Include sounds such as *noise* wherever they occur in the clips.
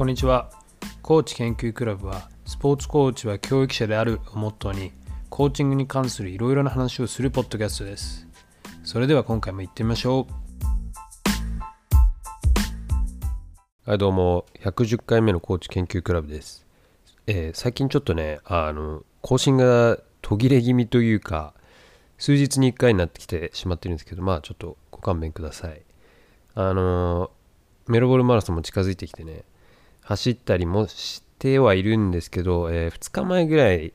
こんにちは。コーチ研究クラブはスポーツコーチは教育者であるをモットーにコーチングに関するいろいろな話をするポッドキャストです。それでは今回も行ってみましょう。はいどうも。110回目のコーチ研究クラブです、えー最近ちょっとねあの更新が途切れ気味というか数日に1回になってきてしまってるんですけどまあちょっとご勘弁ください。あのメロボルマラソンも近づいてきてね走ったりもしてはいるんですけど、え2日前ぐらい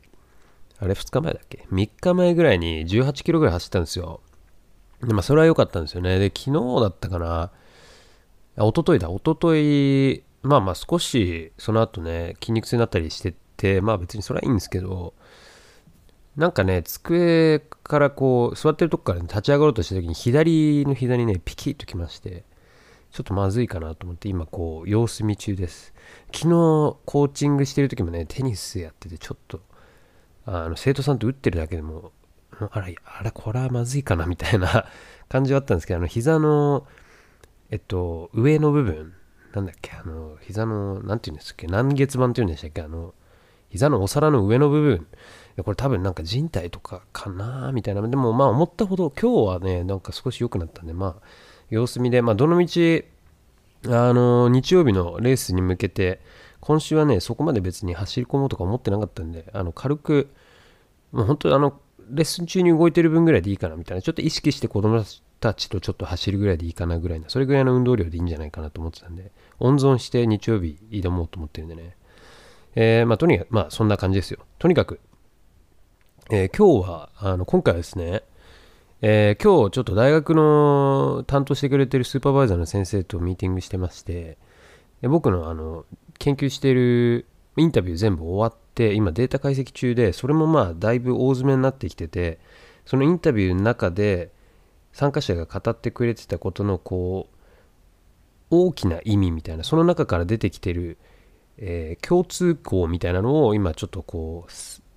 あれ2日前だっけ？3日前ぐらいに18キロぐらい走ったんですよ。でまあそれは良かったんですよね。で昨日だったかな。あ一昨日だ、一昨日まあまあ少しその後ね、筋肉痛になったりしてて、まあ別にそれはいいんですけど、なんかね、机からこう、座ってるとこから、ね、立ち上がろうとした時に、左の膝にね、ピキッときまして、ちょっとまずいかなと思って、今こう、様子見中です。昨日、コーチングしてる時もね、テニスやってて、ちょっと、あの、生徒さんと打ってるだけでも、あら、あれ、これはまずいかな、みたいな *laughs* 感じはあったんですけど、あの、膝の、えっと、上の部分、なんだっけ、あの、膝の、なんて言うんですっけ、何月板って言うんでしたっけ、あの、膝のお皿の上の部分、これ多分なんか人体とかかなみたいな。でもまあ思ったほど、今日はね、なんか少し良くなったんで、まあ、様子見で、まあ、どの道、あの、日曜日のレースに向けて、今週はね、そこまで別に走り込もうとか思ってなかったんで、あの、軽く、もう本当あの、レッスン中に動いてる分ぐらいでいいかなみたいな、ちょっと意識して子供たちとちょっと走るぐらいでいいかなぐらいな、それぐらいの運動量でいいんじゃないかなと思ってたんで、温存して日曜日挑もうと思ってるんでね。えーまあ、とにかく、まあ、そんな感じですよ。とにかく、えー今日は、あの、今回はですね、えー今日ちょっと大学の担当してくれてるスーパーバイザーの先生とミーティングしてまして、で僕のあの研究しているインタビュー全部終わって今データ解析中でそれもまあだいぶ大詰めになってきててそのインタビューの中で参加者が語ってくれてたことのこう大きな意味みたいなその中から出てきてる、えー共通項みたいなのを今ちょっとこ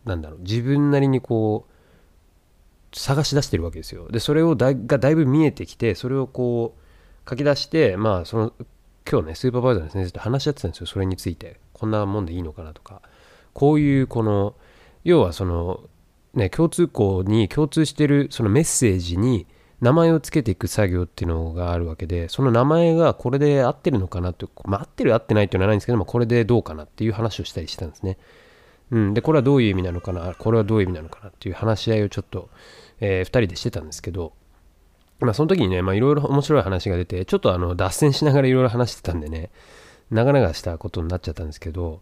うなんだろう自分なりにこう探し出してるわけですよ。でそれをだがだいぶ見えてきてそれをこう書き出してまあその今日ねスーパーバイザーの先生と話し合ってたんですよ。それについて。こんなもんでいいのかなとか。こういうこの要はそのね共通項に共通してるそのメッセージに名前をつけていく作業っていうのがあるわけでその名前がこれで合ってるのかなって、まあ、合ってる合ってないっていうのはないんですけどもこれでどうかなっていう話をしたりしたんですね。うん、でこれはどういう意味なのかな？これはどういう意味なのかなっていう話し合いをちょっと、え2人でしてたんですけど、まあ、その時にねまあいろいろ面白い話が出てちょっとあの脱線しながらいろいろ話してたんでね長々したことになっちゃったんですけど、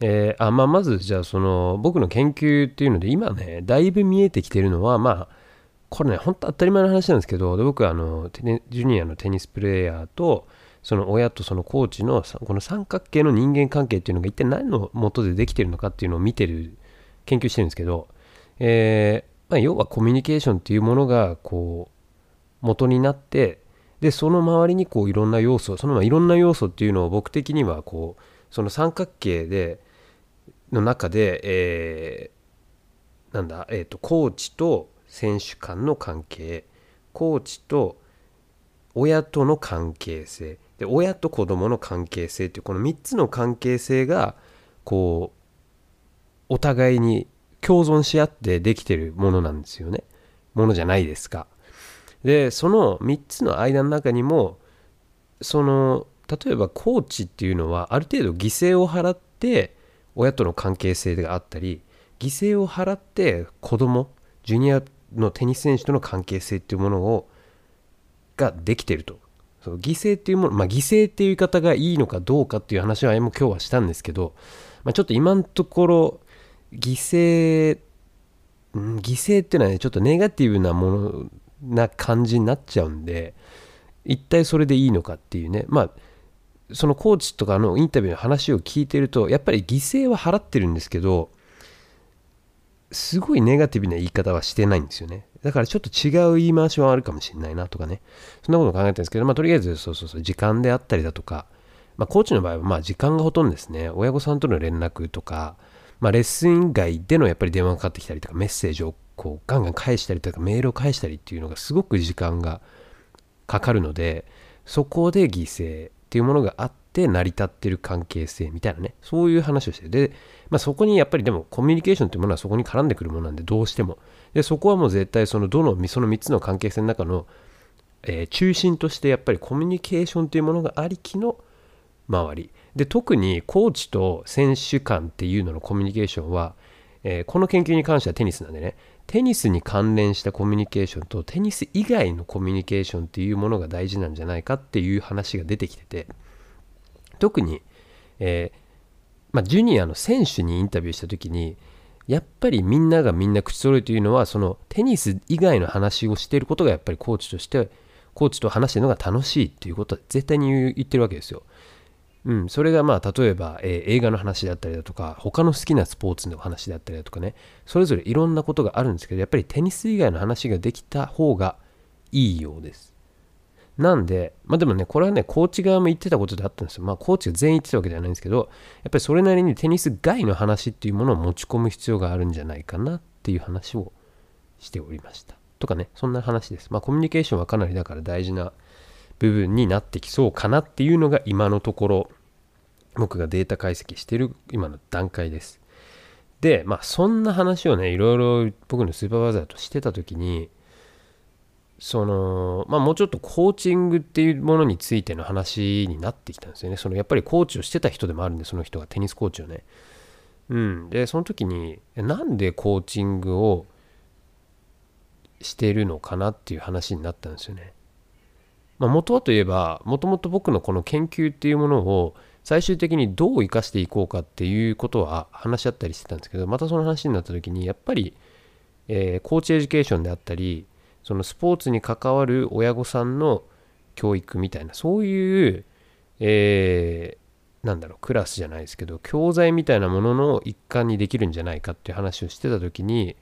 えーあまあ、まずじゃあその僕の研究っていうので今ねだいぶ見えてきてるのはまあこれね本当当たり前の話なんですけどで僕はあのテニジュニアのテニスプレーヤーとその親とそのコーチのこの三角形の人間関係っていうのが一体何の元でできてるのかっていうのを見てる研究してるんですけど、えーまあ、要はコミュニケーションっていうものがこう元になってでその周りにこういろんな要素そのまあいろんな要素っていうのを僕的にはこうその三角形での中で、えーなんだ、えー、とコーチと選手間の関係コーチと親との関係性で親と子供の関係性っていうこの3つの関係性がこうお互いに共存し合ってできてるものなんですよね。ものじゃないですか。でその3つの間の中にもその例えばコーチっていうのはある程度犠牲を払って親との関係性があったり犠牲を払って子供ジュニアのテニス選手との関係性っていうものをができてると。そう犠牲っていうものまあ犠牲っていう言い方がいいのかどうかっていう話はも今日はしたんですけど、まあ、ちょっと今のところ犠牲犠牲っていうのはねちょっとネガティブなものな感じになっちゃうんで一体それでいいのかっていうね。まあそのコーチとかのインタビューの話を聞いてるとやっぱり犠牲は払ってるんですけどすごいネガティブな言い方はしてないんですよね。だからちょっと違う言い回しはあるかもしれないなとかね。そんなこと考えてるんですけどまあとりあえずそうそうそう時間であったりだとか。まあコーチの場合はまあ時間がほとんどですね。親御さんとの連絡とか。まあレッスン以外でのやっぱり電話がかかってきたりとかメッセージをこうガンガン返したりとかメールを返したりっていうのがすごく時間がかかるのでそこで犠牲っていうものがあっって成り立ってる関係性みたいなね。そういう話をしてで、まあ、そこにやっぱりでもコミュニケーションというものはそこに絡んでくるものなんでどうしても。でそこはもう絶対そのどのその3つの関係性の中の、えー、中心としてやっぱりコミュニケーションというものがありきの周り。で特にコーチと選手間っていうののコミュニケーションは、えー、この研究に関してはテニスなんでね。テニスに関連したコミュニケーションとテニス以外のコミュニケーションっていうものが大事なんじゃないかっていう話が出てきてて。特に、えー、まあ、ジュニアの選手にインタビューした時にやっぱりみんながみんな口揃えというのはそのテニス以外の話をしていることがやっぱりコーチとしてコーチと話してるのが楽しいっていうことは絶対に言ってるわけですよ。うん、それがまあ例えば、えー、映画の話だったりだとか他の好きなスポーツの話だったりだとかねそれぞれいろんなことがあるんですけどやっぱりテニス以外の話ができた方がいいようですなんで、まあでもね、これはね、コーチ側も言ってたことであったんですよ。まあ、コーチが全員言ってたわけではないんですけど、やっぱりそれなりにテニス外の話っていうものを持ち込む必要があるんじゃないかなっていう話をしておりました。とかね、そんな話です。まあ、コミュニケーションはかなりだから大事な部分になってきそうかなっていうのが今のところ、僕がデータ解析してる今の段階です。で、まあ、そんな話をね、いろいろ僕のスーパーバイザーとしてた時に、そのまあ、もうちょっとコーチングっていうものについての話になってきたんですよね。そのやっぱりコーチをしてた人でもあるんで、その人がテニスコーチをね。うん、で、その時に、なんでコーチングをしてるのかなっていう話になったんですよね。まあ、元はといえば、もともと僕のこの研究っていうものを最終的にどう生かしていこうかっていうことは話し合ったりしてたんですけど、またその話になった時に、やっぱり、えー、コーチエデュケーションであったり、そのスポーツに関わる親御さんの教育みたいなそういう、えー、なんだろうクラスじゃないですけど教材みたいなものの一環にできるんじゃないかっていう話をしてた時に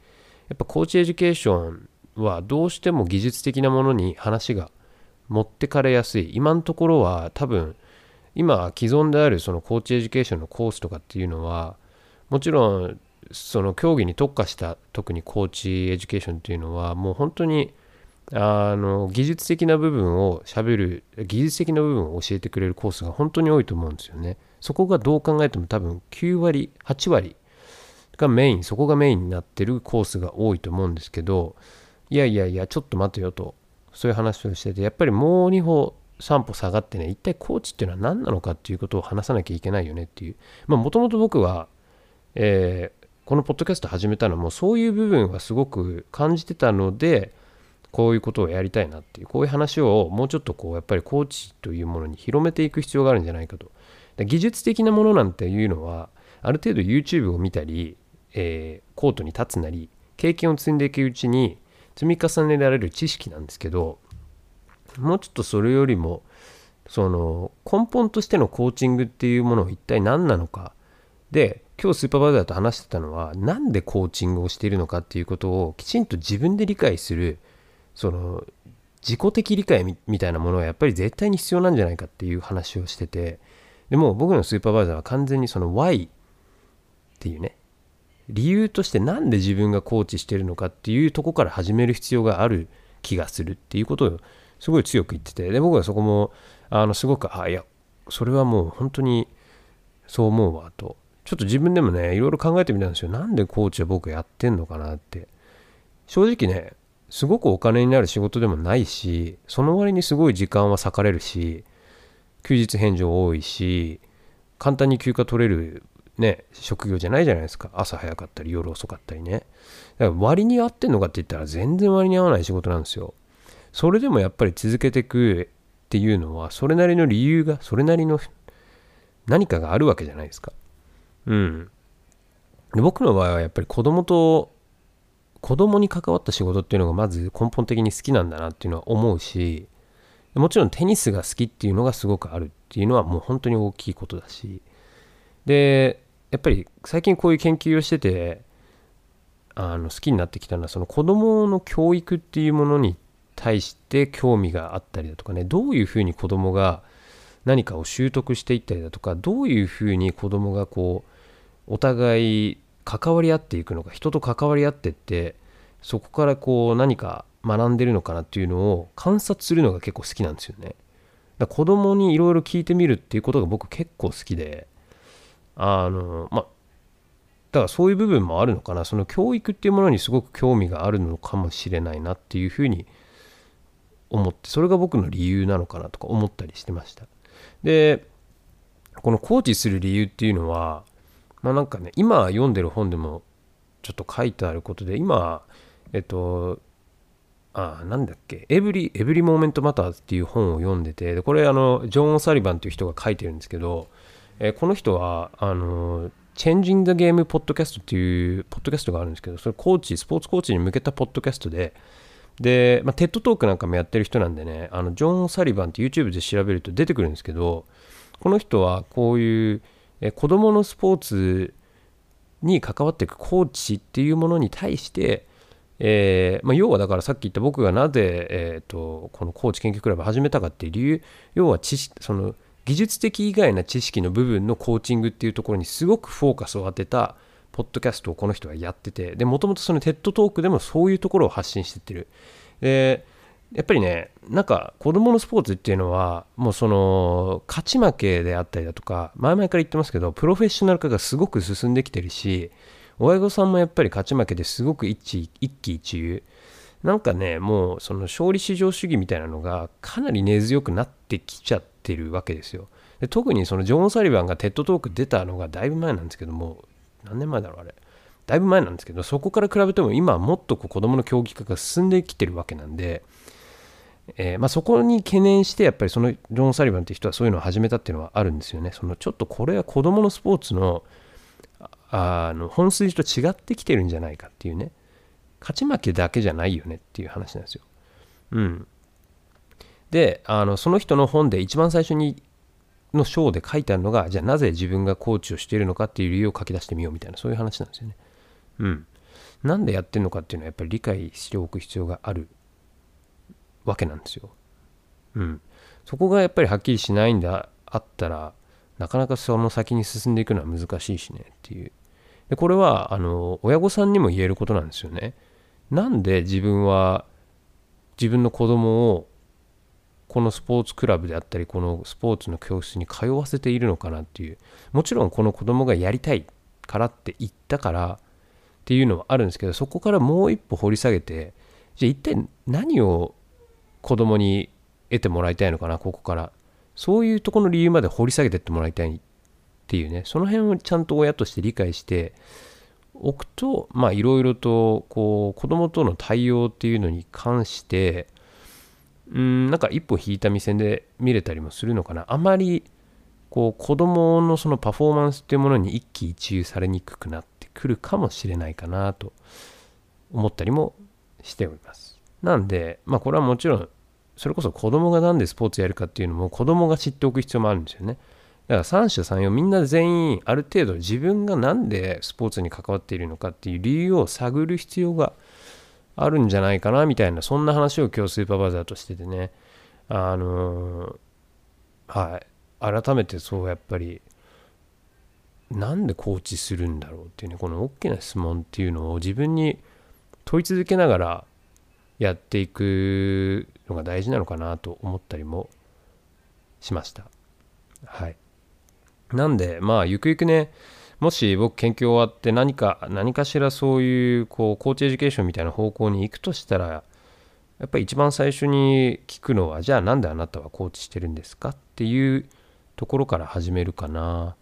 やっぱ coach education はどうしても技術的なものに話が持ってかれやすい。今のところは多分今既存であるその coach education のコースとかっていうのはもちろんその競技に特化した特に coach education っていうのはもう本当にあの技術的な部分をしゃべる技術的な部分を教えてくれるコースが本当に多いと思うんですよね。そこがどう考えても多分9割8割がメインそこがメインになってるコースが多いと思うんですけどいやいやいやちょっと待てよとそういう話をしててやっぱりもう2歩3歩下がってね一体コーチっていうのは何なのかっていうことを話さなきゃいけないよねっていうまあもともと僕は、えー、このポッドキャスト始めたのもそういう部分はすごく感じてたのでこういうことをやりたいなっていうこういう話をもうちょっとこうやっぱりコーチというものに広めていく必要があるんじゃないかと。技術的なものなんていうのはある程度 YouTube を見たり、えー、コートに立つなり経験を積んでいくうちに積み重ねられる知識なんですけどもうちょっとそれよりもその根本としてのコーチングっていうものを一体何なのか。で今日スーパーバイザーと話してたのは何でコーチングをしているのかっていうことをきちんと自分で理解するその自己的理解みたいなものはやっぱり絶対に必要なんじゃないかっていう話をしててでも僕のスーパーバイザーは完全にその Y っていうね理由として何で自分がコーチしてるのかっていうとこから始める必要がある気がするっていうことをすごい強く言っててで僕はそこもあのすごくあいやそれはもう本当にそう思うわと。ちょっと自分でもね、いろいろ考えてみたんですよ。なんでコーチは僕やってんのかなって。正直ね、すごくお金になる仕事でもないし、その割にすごい時間は割かれるし、休日返上多いし、簡単に休暇取れるね、職業じゃないじゃないですか。朝早かったり夜遅かったりね。だから割に合ってんのかって言ったら全然割に合わない仕事なんですよ。それでもやっぱり続けていくっていうのは、それなりの理由が、それなりの何かがあるわけじゃないですか。うん。僕の場合はやっぱり子供と子供に関わった仕事っていうのがまず根本的に好きなんだなっていうのは思うしもちろんテニスが好きっていうのがすごくあるっていうのはもう本当に大きいことだしでやっぱり最近こういう研究をしててあの好きになってきたのはその子供の教育っていうものに対して興味があったりだとかねどういうふうに子供が何かを習得していったりだとかどういうふうに子どもがこうお互い関わり合っていくのか人と関わり合ってってそこからこう何か学んでるのかなっていうのを観察するのが結構好きなんですよね。だ子供にいろいろ聞いてみるっていうことが僕結構好きであのまあだからそういう部分もあるのかなその教育っていうものにすごく興味があるのかもしれないなっていうふうに思ってそれが僕の理由なのかなとか思ったりしてましたでこのコーチする理由っていうのはまあなんかね今読んでる本でもちょっと書いてあることで今えっとあなんだっけエブリ、エブリモーメントマターズっていう本を読んでて、でこれあの、ジョン・オサリバンっていう人が書いてるんですけど、えー、この人は、あの、チェンジング・ゲーム・ポッドキャストっていうポッドキャストがあるんですけど、それコーチ、スポーツコーチに向けたポッドキャストで、で、まあ、 TED Talk なんかもやってる人なんでね、あの、ジョン・サリバンって YouTube で調べると出てくるんですけど、この人はこういう、え子供のスポーツに関わっていくコーチっていうものに対して、えーまあ、要はだからさっき言った僕がなぜ、えーと、このコーチ研究クラブ始めたかっていう理由要は知識その技術的以外な知識の部分のコーチングっていうところにすごくフォーカスを当てたポッドキャストをこの人はやっててでもともとそのテッドトークでもそういうところを発信してってる。でやっぱりねなんか子供のスポーツっていうのはもうその勝ち負けであったりだとか前々から言ってますけどプロフェッショナル化がすごく進んできてるし親御さんもやっぱり勝ち負けですごく一一喜一憂。なんかねもうその勝利至上主義みたいなのがかなり根強くなってきちゃってるわけですよ。で特にそのジョン・サリバンがテッドトーク出たのがだいぶ前なんですけども何年前だろうあれ。だいぶ前なんですけどそこから比べても今はもっとこう子供の競技化が進んできてるわけなんで、えー、まあ、そこに懸念してやっぱりそのジョン・サリバンって人はそういうのを始めたっていうのはあるんですよね。そのちょっとこれは子供のスポーツのあの本筋と違ってきてるんじゃないかっていうね。勝ち負けだけじゃないよねっていう話なんですよ。うん、であのその人の本で一番最初にの章で書いてあるのがじゃあなぜ自分がコーチをしているのかっていう理由を書き出してみようみたいなそういう話なんですよね。うん。なんでやってるのかっていうのはやっぱり理解しておく必要があるわけなんですよ。うん。そこがやっぱりはっきりしないんであったらなかなかその先に進んでいくのは難しいしねっていうでこれはあの親御さんにも言えることなんですよね。なんで自分は自分の子供をこのスポーツクラブであったりこのスポーツの教室に通わせているのかなっていう。もちろんこの子供がやりたいからって言ったからっていうのはあるんですけどそこからもう一歩掘り下げてじゃあ一体何を子供に得てもらいたいのかなここから。そういうとこの理由まで掘り下げてってもらいたいっていうね。その辺をちゃんと親として理解しておくとまあいろいろとこう子供との対応っていうのに関してうんなんか一歩引いた目線で見れたりもするのかな。あまりこう子供のそのパフォーマンスっていうものに一喜一憂されにくくなってくるかもしれないかなと思ったりもしております。なんでまあこれはもちろんそれこそ子供が何でスポーツやるかっていうのも子供が知っておく必要もあるんですよね。だから三者三様みんな全員ある程度自分が何でスポーツに関わっているのかっていう理由を探る必要があるあるんじゃないかなみたいなそんな話を今日スーパーバザーとしててね。あのー、はい。改めてそうやっぱりなんでコーチするんだろうっていうねこの大きな質問っていうのを自分に問い続けながらやっていくのが大事なのかなと思ったりもしました。はい。なんでまあゆくゆくねもし僕研究終わって何か何かしらそういうこう coach education みたいな方向に行くとしたらやっぱり一番最初に聞くのはじゃあなんであなたはコーチしてるんですかっていうところから始めるかな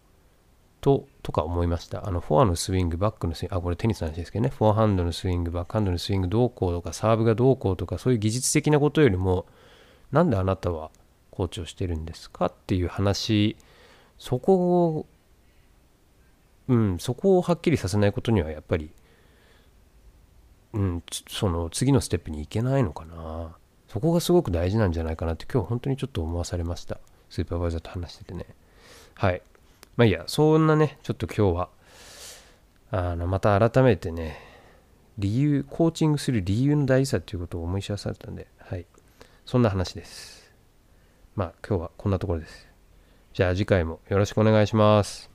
ととか思いました。あのフォアのスイングバックのスイングあこれテニスの話ですけどね。フォアハンドのスイングバックハンドのスイングどうこうとかサーブがどうこうとかそういう技術的なことよりもなんであなたはコーチをしてるんですかっていう話。そこうんそこをはっきりさせないことにはやっぱりうんその次のステップに行けないのかな。そこがすごく大事なんじゃないかなって今日本当にちょっと思わされました。スーパーバイザーと話しててね。はい。まあいいや。そんなねちょっと今日はあのまた改めてね理由コーチングする理由の大事さっていうことを思い知らされたんではい。そんな話です。まあ今日はこんなところです。じゃあ次回もよろしくお願いします。